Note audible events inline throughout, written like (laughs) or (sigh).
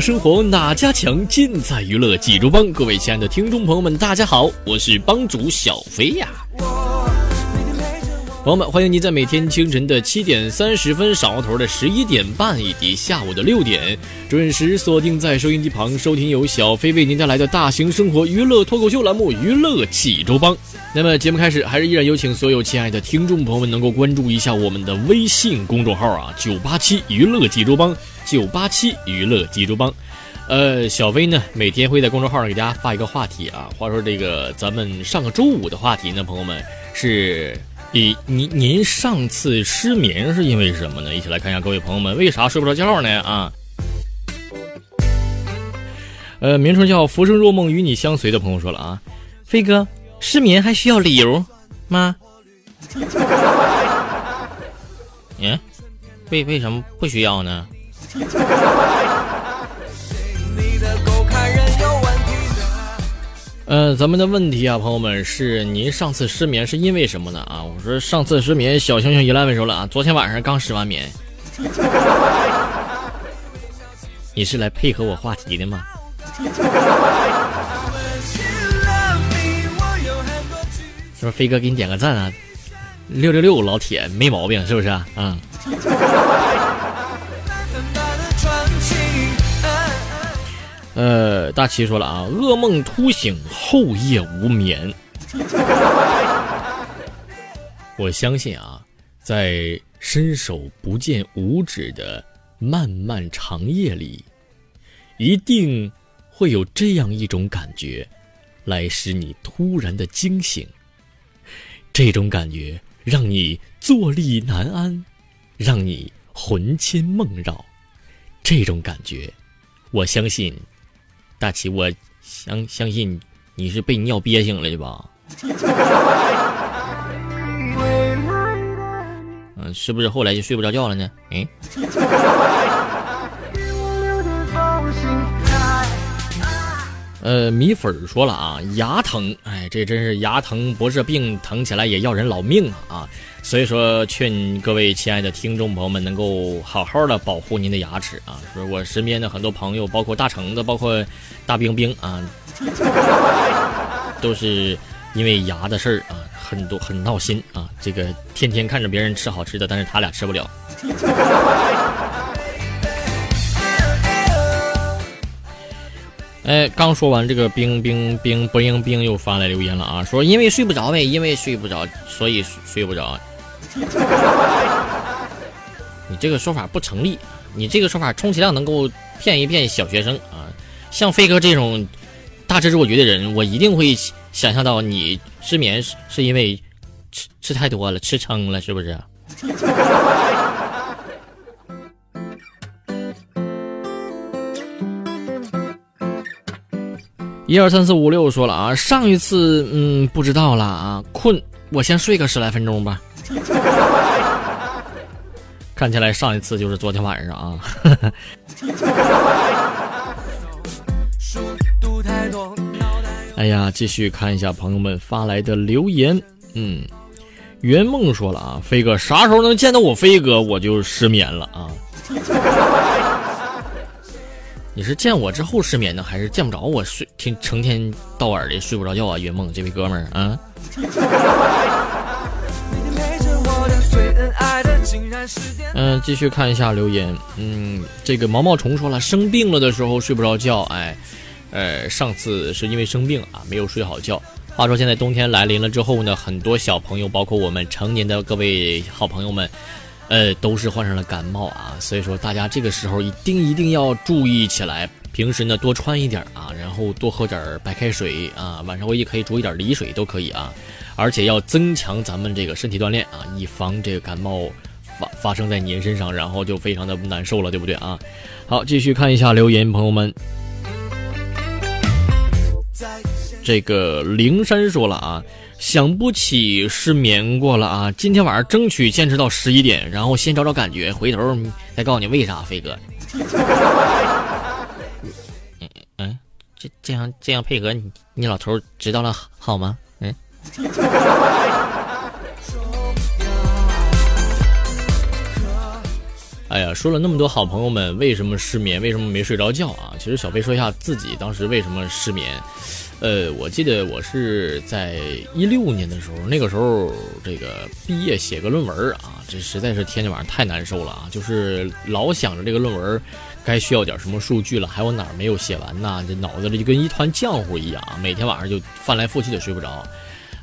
生活哪家强？尽在娱乐济州帮。各位亲爱的听众朋友们，大家好，我是帮主小飞呀。朋友们，欢迎您在每天清晨的七点三十分、晌午头的十一点半以及下午的六点，准时锁定在收音机旁收听由小飞为您带来的大型生活娱乐脱口秀栏目《娱乐济州帮》。那么节目开始，还是依然有请所有亲爱的听众朋友们能够关注一下我们的微信公众号啊，九八七娱乐济州帮，九八七娱乐济州帮。呃，小飞呢每天会在公众号上给大家发一个话题啊。话说这个咱们上个周五的话题呢，朋友们是。您您您上次失眠是因为什么呢？一起来看一下各位朋友们为啥睡不着觉呢？啊，呃，名称叫“浮生若梦与你相随”的朋友说了啊，飞哥失眠还需要理由吗？(laughs) 嗯，为为什么不需要呢？呃，咱们的问题啊，朋友们是您上次失眠是因为什么呢？啊，我说上次失眠，小熊熊一烂问说了啊，昨天晚上刚失完眠。(laughs) 你是来配合我话题的吗？是不是飞哥给你点个赞啊？六六六，老铁没毛病，是不是啊？啊、呃，大齐说了啊，噩梦突醒，后夜无眠。(laughs) 我相信啊，在伸手不见五指的漫漫长夜里，一定会有这样一种感觉，来使你突然的惊醒。这种感觉让你坐立难安，让你魂牵梦绕。这种感觉，我相信，大齐，我相相信你是被尿憋醒了的吧？(laughs) 嗯，是不是后来就睡不着觉了呢？嗯。呃，米粉儿说了啊，牙疼，哎，这真是牙疼不是病，疼起来也要人老命啊啊！所以说，劝各位亲爱的听众朋友们能够好好的保护您的牙齿啊！说我身边的很多朋友，包括大橙子，包括大冰冰啊，(laughs) 都是因为牙的事儿啊，很多很闹心啊！这个天天看着别人吃好吃的，但是他俩吃不了。哎，刚说完这个冰冰冰冰冰又发来留言了啊，说因为睡不着呗，因为睡不着，所以睡不着。你这个说法不成立，你这个说法充其量能够骗一骗小学生啊。像飞哥这种大智若愚的人，我一定会想象到你失眠是是因为吃吃太多了，吃撑了，是不是？一二三四五六说了啊，上一次嗯不知道了啊，困，我先睡个十来分钟吧。(laughs) 看起来上一次就是昨天晚上啊。(laughs) 哎呀，继续看一下朋友们发来的留言。嗯，圆梦说了啊，飞哥啥时候能见到我飞哥，我就失眠了啊。(laughs) 你是见我之后失眠呢，还是见不着我睡听成天到晚的睡不着觉啊？圆梦这位哥们儿啊。嗯，继续看一下留言。嗯，这个毛毛虫说了，生病了的时候睡不着觉。哎，呃，上次是因为生病啊，没有睡好觉。话说现在冬天来临了之后呢，很多小朋友，包括我们成年的各位好朋友们。呃，都是患上了感冒啊，所以说大家这个时候一定一定要注意起来。平时呢多穿一点啊，然后多喝点白开水啊，晚上我也可以煮一点梨水都可以啊。而且要增强咱们这个身体锻炼啊，以防这个感冒发发生在您身上，然后就非常的难受了，对不对啊？好，继续看一下留言，朋友们。这个灵山说了啊。想不起失眠过了啊！今天晚上争取坚持到十一点，然后先找找感觉，回头再告诉你为啥，飞哥。这这样这样配合你，你老头知道了好吗？嗯。(laughs) 哎呀，说了那么多好朋友们为什么失眠，为什么没睡着觉啊？其实小飞说一下自己当时为什么失眠。呃，我记得我是在一六年的时候，那个时候这个毕业写个论文啊，这实在是天天晚上太难受了啊，就是老想着这个论文该需要点什么数据了，还有哪儿没有写完呢？这脑子里就跟一团浆糊一样，每天晚上就翻来覆去的睡不着。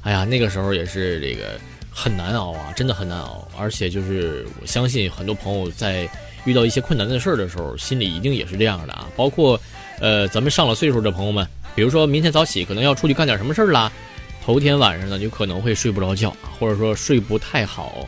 哎呀，那个时候也是这个很难熬啊，真的很难熬。而且就是我相信很多朋友在遇到一些困难的事儿的时候，心里一定也是这样的啊，包括呃咱们上了岁数的朋友们。比如说明天早起可能要出去干点什么事儿啦，头天晚上呢就可能会睡不着觉，或者说睡不太好。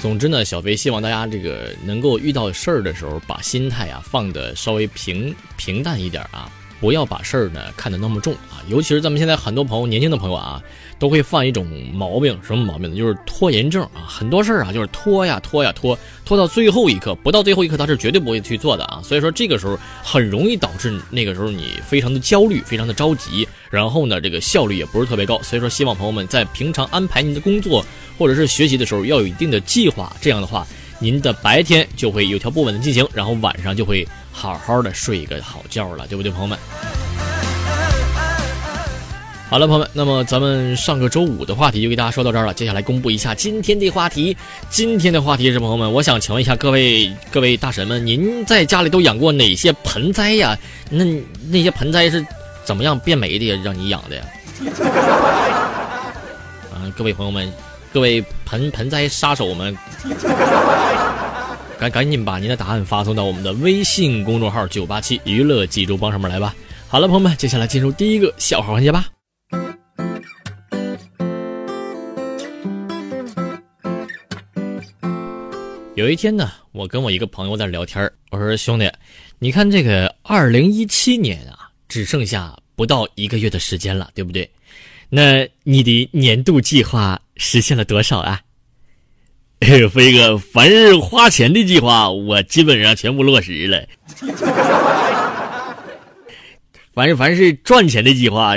总之呢，小飞希望大家这个能够遇到事儿的时候，把心态啊放的稍微平平淡一点啊。不要把事儿呢看得那么重啊，尤其是咱们现在很多朋友，年轻的朋友啊，都会犯一种毛病，什么毛病呢？就是拖延症啊。很多事儿啊，就是拖呀拖呀拖，拖到最后一刻，不到最后一刻他是绝对不会去做的啊。所以说这个时候很容易导致那个时候你非常的焦虑，非常的着急，然后呢这个效率也不是特别高。所以说希望朋友们在平常安排您的工作或者是学习的时候要有一定的计划，这样的话您的白天就会有条不紊的进行，然后晚上就会。好好的睡一个好觉了，对不对，朋友们？好了，朋友们，那么咱们上个周五的话题就给大家说到这儿了。接下来公布一下今天的话题。今天的话题是，朋友们，我想请问一下各位各位大神们，您在家里都养过哪些盆栽呀？那那些盆栽是怎么样变没的呀？让你养的呀？啊，各位朋友们，各位盆盆栽杀手们。赶赶紧把您的答案发送到我们的微信公众号“九八七娱乐济州帮”上面来吧。好了，朋友们，接下来进入第一个笑话环节吧。有一天呢，我跟我一个朋友在聊天我说：“兄弟，你看这个二零一七年啊，只剩下不到一个月的时间了，对不对？那你的年度计划实现了多少啊？” (laughs) 飞哥，凡是花钱的计划，我基本上全部落实了。凡是凡是赚钱的计划，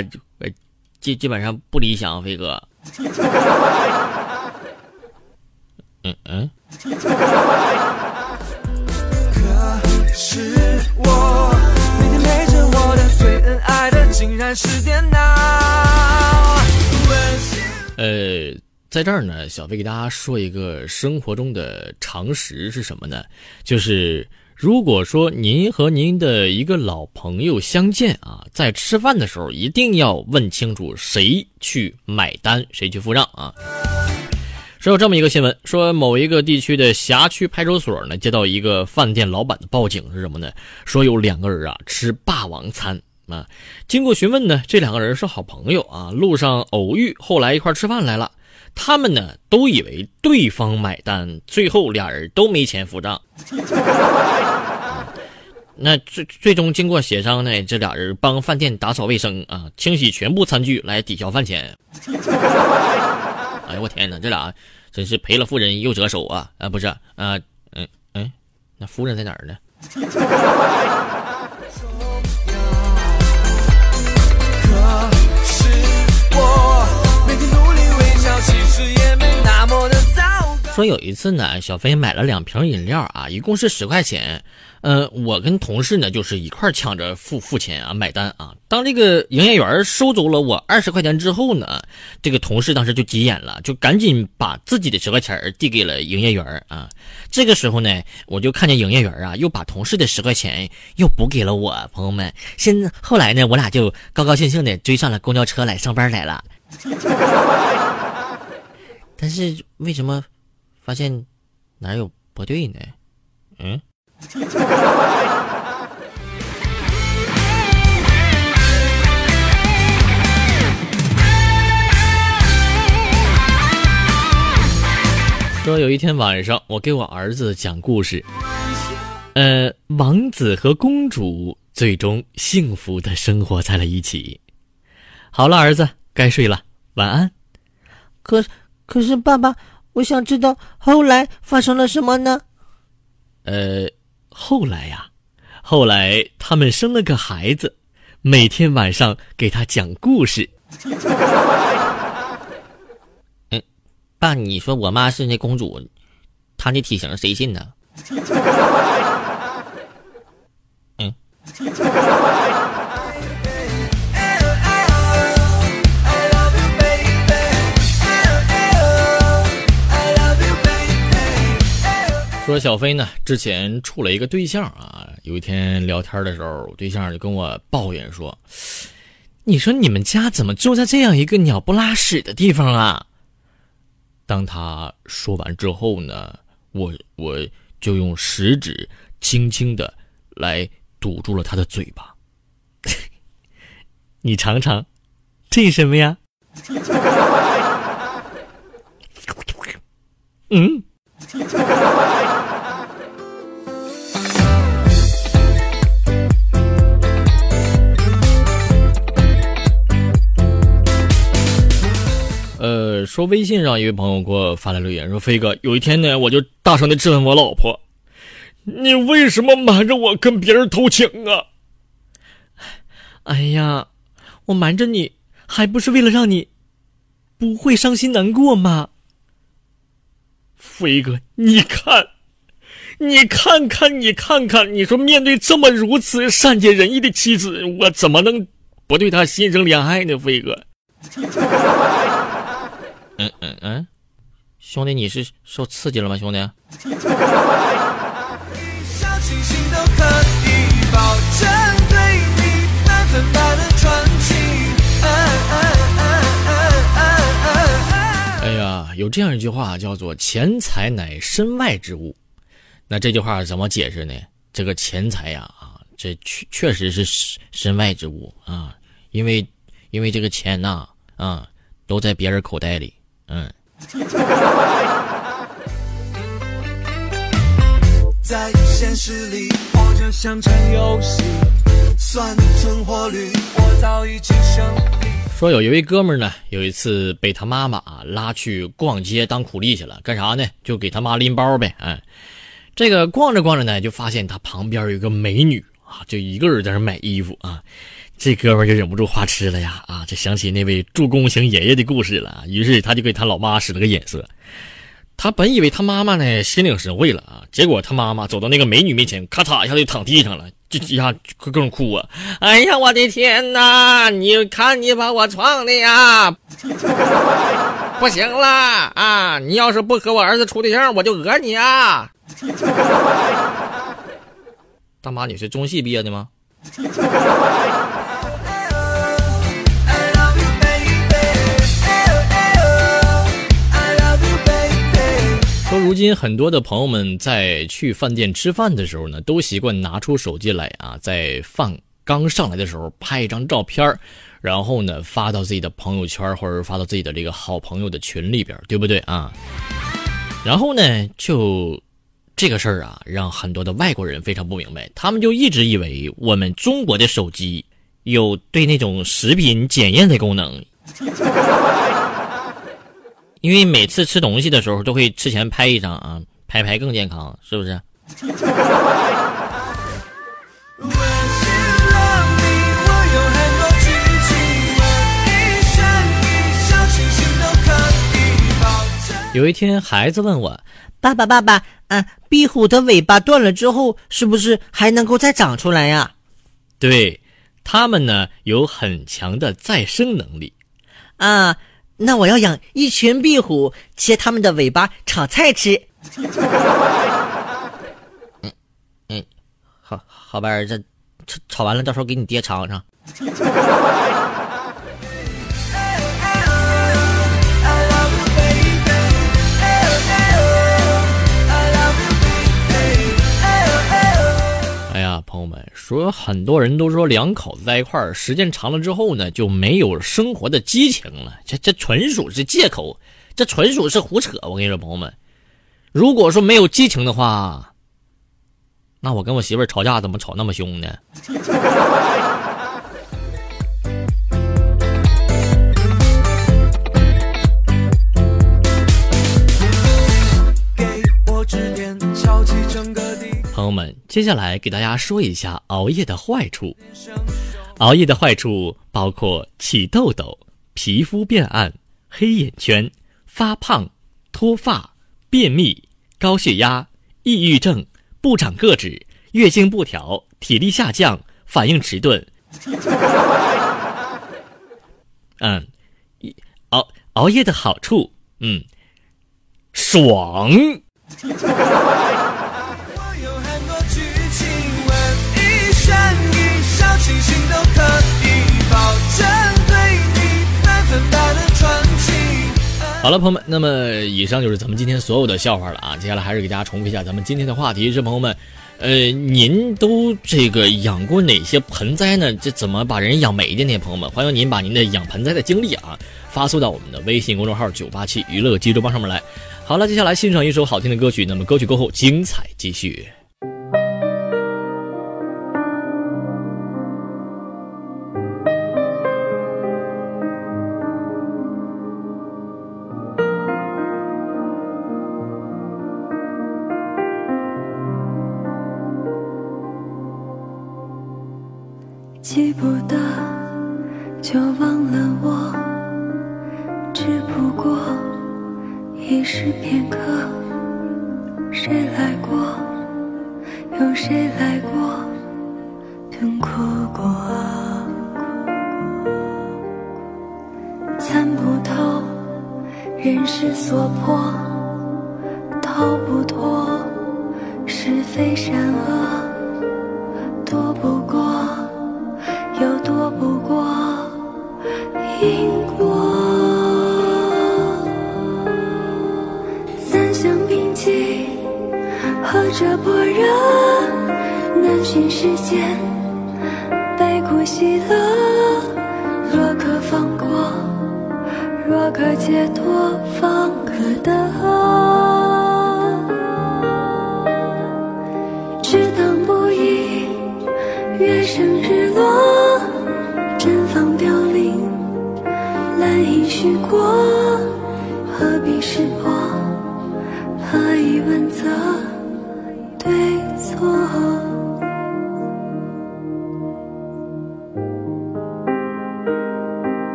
基基本上不理想。飞哥，嗯嗯。可是我每天陪着我的最恩爱的，竟然是电脑。在这儿呢，小飞给大家说一个生活中的常识是什么呢？就是如果说您和您的一个老朋友相见啊，在吃饭的时候一定要问清楚谁去买单，谁去付账啊。说有这么一个新闻，说某一个地区的辖区派出所呢接到一个饭店老板的报警是什么呢？说有两个人啊吃霸王餐啊，经过询问呢，这两个人是好朋友啊，路上偶遇，后来一块吃饭来了。他们呢都以为对方买单，最后俩人都没钱付账。(laughs) 那最最终经过协商呢，这俩人帮饭店打扫卫生啊，清洗全部餐具来抵消饭钱。(laughs) 哎呦我天哪，这俩真是赔了夫人又折手啊！啊不是啊，嗯嗯，那夫人在哪儿呢？说有一次呢，小飞买了两瓶饮料啊，一共是十块钱。呃，我跟同事呢就是一块抢着付付钱啊，买单啊。当这个营业员收走了我二十块钱之后呢，这个同事当时就急眼了，就赶紧把自己的十块钱递给了营业员啊。这个时候呢，我就看见营业员啊又把同事的十块钱又补给了我。朋友们，现在后来呢，我俩就高高兴兴的追上了公交车来上班来了。(laughs) 但是为什么？发现哪有不对呢？嗯。说有一天晚上，我给我儿子讲故事，呃，王子和公主最终幸福的生活在了一起。好了，儿子该睡了，晚安。可可是，爸爸。我想知道后来发生了什么呢？呃，后来呀，后来他们生了个孩子，每天晚上给他讲故事。(laughs) 嗯，爸，你说我妈是那公主，她那体型谁信呢？说小飞呢，之前处了一个对象啊。有一天聊天的时候，对象就跟我抱怨说：“你说你们家怎么住在这样一个鸟不拉屎的地方啊？”当他说完之后呢，我我就用食指轻轻的来堵住了他的嘴巴。(laughs) 你尝尝，这什么呀？(laughs) 嗯。(laughs) 呃，说微信上一位朋友给我发来留言，说飞哥，有一天呢，我就大声的质问我老婆：“你为什么瞒着我跟别人偷情啊？”哎呀，我瞒着你，还不是为了让你不会伤心难过吗？飞哥，你看，你看看，你看看，你说面对这么如此善解人意的妻子，我怎么能不对她心生怜爱呢？飞哥，嗯嗯嗯，兄弟，你是受刺激了吗？兄弟。有这样一句话，叫做“钱财乃身外之物”。那这句话怎么解释呢？这个钱财呀，啊，这确确实是身外之物啊，因为因为这个钱呐，啊，都在别人口袋里。嗯。(laughs) 在现实里，活着像场游戏，算存活率，我早已经胜利。说有一位哥们呢，有一次被他妈妈啊拉去逛街当苦力去了，干啥呢？就给他妈拎包呗。哎，这个逛着逛着呢，就发现他旁边有个美女啊，就一个人在那买衣服啊。这哥们就忍不住花痴了呀啊，就想起那位助攻型爷爷的故事了。于是他就给他老妈使了个眼色。他本以为他妈妈呢心领神会了啊，结果他妈妈走到那个美女面前，咔嚓一下就躺地上了。就一下各种哭啊！哎呀，我的天哪！你看你把我撞的呀！不行了啊！你要是不和我儿子处对象，我就讹你啊！大妈，你是中戏毕业的吗？如今很多的朋友们在去饭店吃饭的时候呢，都习惯拿出手机来啊，在饭刚上来的时候拍一张照片然后呢发到自己的朋友圈或者发到自己的这个好朋友的群里边，对不对啊？然后呢，就这个事儿啊，让很多的外国人非常不明白，他们就一直以为我们中国的手机有对那种食品检验的功能。因为每次吃东西的时候都会吃前拍一张啊，拍拍更健康，是不是？有一天，孩子问我：“爸爸，爸爸，啊，壁虎的尾巴断了之后，是不是还能够再长出来呀？”对，它们呢有很强的再生能力。啊，那我要养一群壁虎，切它们的尾巴炒菜吃。嗯嗯，好好吧，儿子，炒炒完了，到时候给你爹尝尝。说，很多人都说两口子在一块儿时间长了之后呢，就没有生活的激情了。这这纯属是借口，这纯属是胡扯。我跟你说，朋友们，如果说没有激情的话，那我跟我媳妇吵架怎么吵那么凶呢？朋友们，接下来给大家说一下熬夜的坏处。熬夜的坏处包括起痘痘、皮肤变暗、黑眼圈、发胖、脱发、便秘、高血压、抑郁症、不长个子、月经不调、体力下降、反应迟钝。(laughs) 嗯，熬熬夜的好处，嗯，爽。好了，朋友们，那么以上就是咱们今天所有的笑话了啊！接下来还是给大家重复一下咱们今天的话题是：朋友们，呃，您都这个养过哪些盆栽呢？这怎么把人养美的呢？朋友们，欢迎您把您的养盆栽的经历啊发送到我们的微信公众号“九八七娱乐济州帮”上面来。好了，接下来欣赏一首好听的歌曲，那么歌曲过后精彩继续。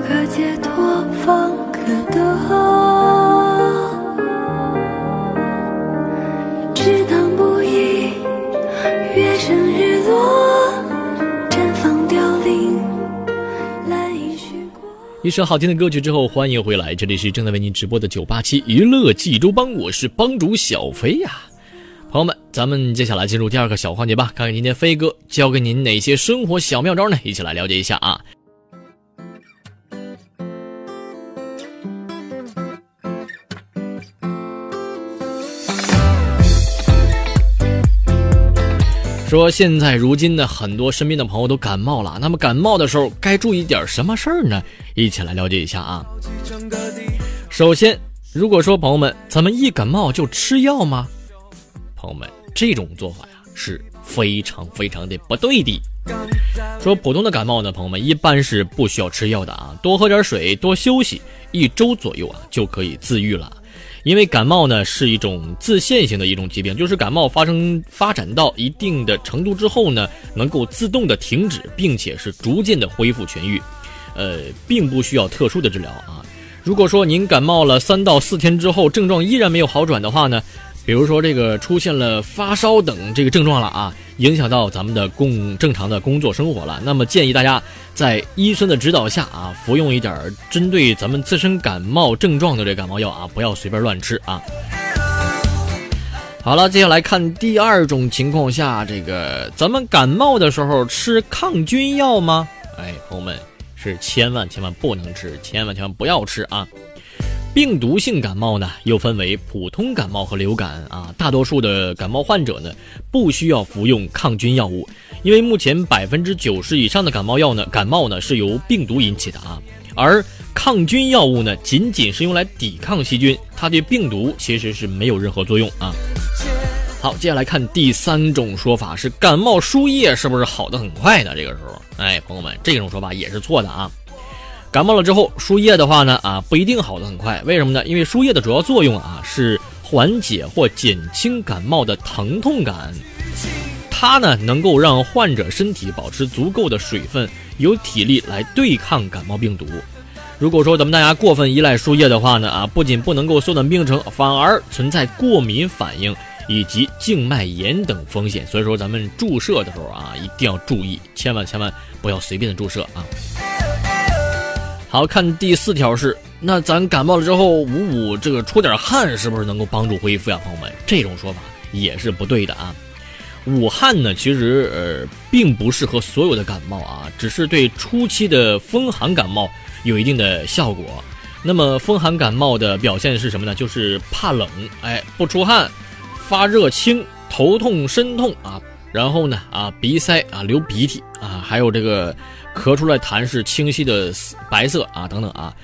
可解脱，方可得。只当不已，月升日落，绽放凋零，蓝阴虚过。一首好听的歌曲之后，欢迎回来，这里是正在为您直播的九八七娱乐济州帮，我是帮主小飞呀。朋友们，咱们接下来进入第二个小环节吧，看看今天飞哥教给您哪些生活小妙招呢？一起来了解一下啊。说现在如今呢，很多身边的朋友都感冒了，那么感冒的时候该注意点什么事儿呢？一起来了解一下啊。首先，如果说朋友们，咱们一感冒就吃药吗？朋友们，这种做法呀是非常非常的不对的。说普通的感冒呢，朋友们一般是不需要吃药的啊，多喝点水，多休息，一周左右啊就可以自愈了。因为感冒呢是一种自限性的一种疾病，就是感冒发生发展到一定的程度之后呢，能够自动的停止，并且是逐渐的恢复痊愈，呃，并不需要特殊的治疗啊。如果说您感冒了三到四天之后，症状依然没有好转的话呢？比如说这个出现了发烧等这个症状了啊，影响到咱们的工正常的工作生活了，那么建议大家在医生的指导下啊，服用一点针对咱们自身感冒症状的这感冒药啊，不要随便乱吃啊。好了，接下来看第二种情况下，这个咱们感冒的时候吃抗菌药吗？哎，朋友们是千万千万不能吃，千万千万不要吃啊。病毒性感冒呢，又分为普通感冒和流感啊。大多数的感冒患者呢，不需要服用抗菌药物，因为目前百分之九十以上的感冒药呢，感冒呢是由病毒引起的啊。而抗菌药物呢，仅仅是用来抵抗细菌，它对病毒其实是没有任何作用啊。好，接下来看第三种说法是感冒输液是不是好的很快呢？这个时候，哎，朋友们，这种说法也是错的啊。感冒了之后输液的话呢，啊不一定好的很快，为什么呢？因为输液的主要作用啊是缓解或减轻感冒的疼痛感，它呢能够让患者身体保持足够的水分，有体力来对抗感冒病毒。如果说咱们大家过分依赖输液的话呢，啊不仅不能够缩短病程，反而存在过敏反应以及静脉炎等风险。所以说咱们注射的时候啊一定要注意，千万千万不要随便的注射啊。好看第四条是，那咱感冒了之后捂捂这个出点汗，是不是能够帮助恢复呀？朋友们，这种说法也是不对的啊。捂汗呢，其实呃并不适合所有的感冒啊，只是对初期的风寒感冒有一定的效果。那么风寒感冒的表现是什么呢？就是怕冷，哎，不出汗，发热轻，头痛身痛啊，然后呢啊鼻塞啊流鼻涕啊，还有这个。咳出来痰是清晰的白色啊，等等啊。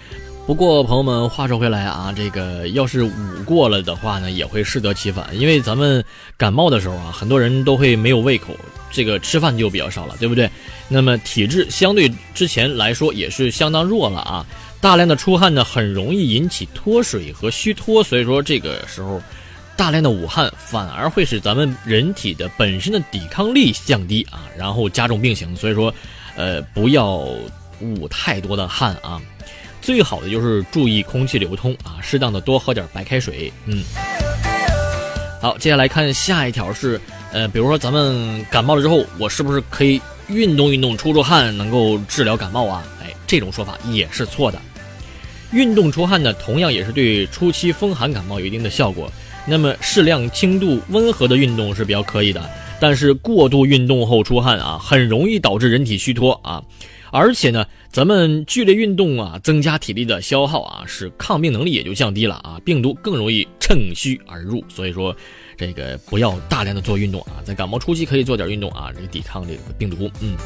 不过朋友们，话说回来啊，这个要是捂过了的话呢，也会适得其反。因为咱们感冒的时候啊，很多人都会没有胃口，这个吃饭就比较少了，对不对？那么体质相对之前来说也是相当弱了啊。大量的出汗呢，很容易引起脱水和虚脱，所以说这个时候大量的捂汗反而会使咱们人体的本身的抵抗力降低啊，然后加重病情。所以说。呃，不要捂太多的汗啊，最好的就是注意空气流通啊，适当的多喝点白开水。嗯，好，接下来看下一条是，呃，比如说咱们感冒了之后，我是不是可以运动运动出出汗，能够治疗感冒啊？哎，这种说法也是错的。运动出汗呢，同样也是对初期风寒感冒有一定的效果。那么适量、轻度、温和的运动是比较可以的。但是过度运动后出汗啊，很容易导致人体虚脱啊，而且呢，咱们剧烈运动啊，增加体力的消耗啊，使抗病能力也就降低了啊，病毒更容易趁虚而入。所以说，这个不要大量的做运动啊，在感冒初期可以做点运动啊，这个抵抗这个病毒。嗯，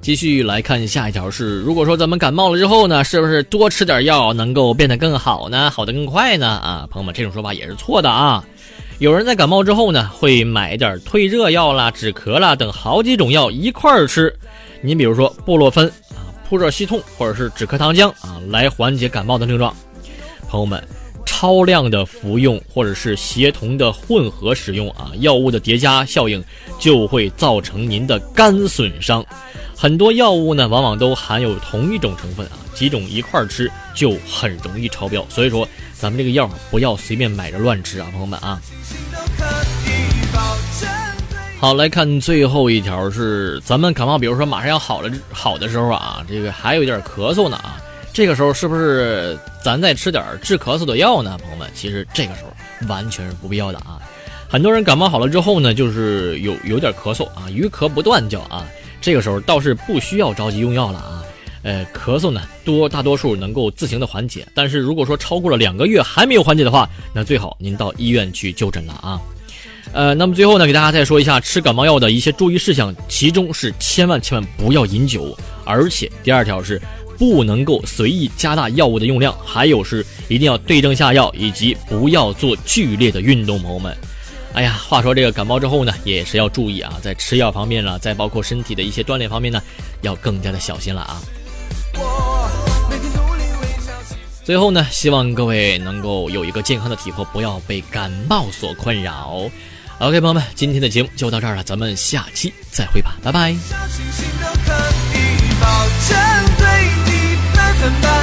继续来看下一条是，如果说咱们感冒了之后呢，是不是多吃点药能够变得更好呢？好的更快呢？啊，朋友们，这种说法也是错的啊。有人在感冒之后呢，会买点退热药啦、止咳啦等好几种药一块儿吃。你比如说布洛芬啊、扑热息痛或者是止咳糖浆啊，来缓解感冒的症状。朋友们，超量的服用或者是协同的混合使用啊，药物的叠加效应就会造成您的肝损伤。很多药物呢，往往都含有同一种成分啊，几种一块儿吃就很容易超标。所以说，咱们这个药不要随便买着乱吃啊，朋友们啊。好，来看最后一条是，咱们感冒，比如说马上要好了好的时候啊，这个还有一点咳嗽呢啊，这个时候是不是咱再吃点治咳嗽的药呢？朋友们，其实这个时候完全是不必要的啊。很多人感冒好了之后呢，就是有有点咳嗽啊，余咳不断叫啊，这个时候倒是不需要着急用药了啊。呃，咳嗽呢多大多数能够自行的缓解，但是如果说超过了两个月还没有缓解的话，那最好您到医院去就诊了啊。呃，那么最后呢，给大家再说一下吃感冒药的一些注意事项，其中是千万千万不要饮酒，而且第二条是不能够随意加大药物的用量，还有是一定要对症下药，以及不要做剧烈的运动，朋友们。哎呀，话说这个感冒之后呢，也是要注意啊，在吃药方面了，再包括身体的一些锻炼方面呢，要更加的小心了啊。最后呢，希望各位能够有一个健康的体魄，不要被感冒所困扰。OK，朋友们，今天的节目就到这儿了，咱们下期再会吧，拜拜。小星星都可以保证对你分的。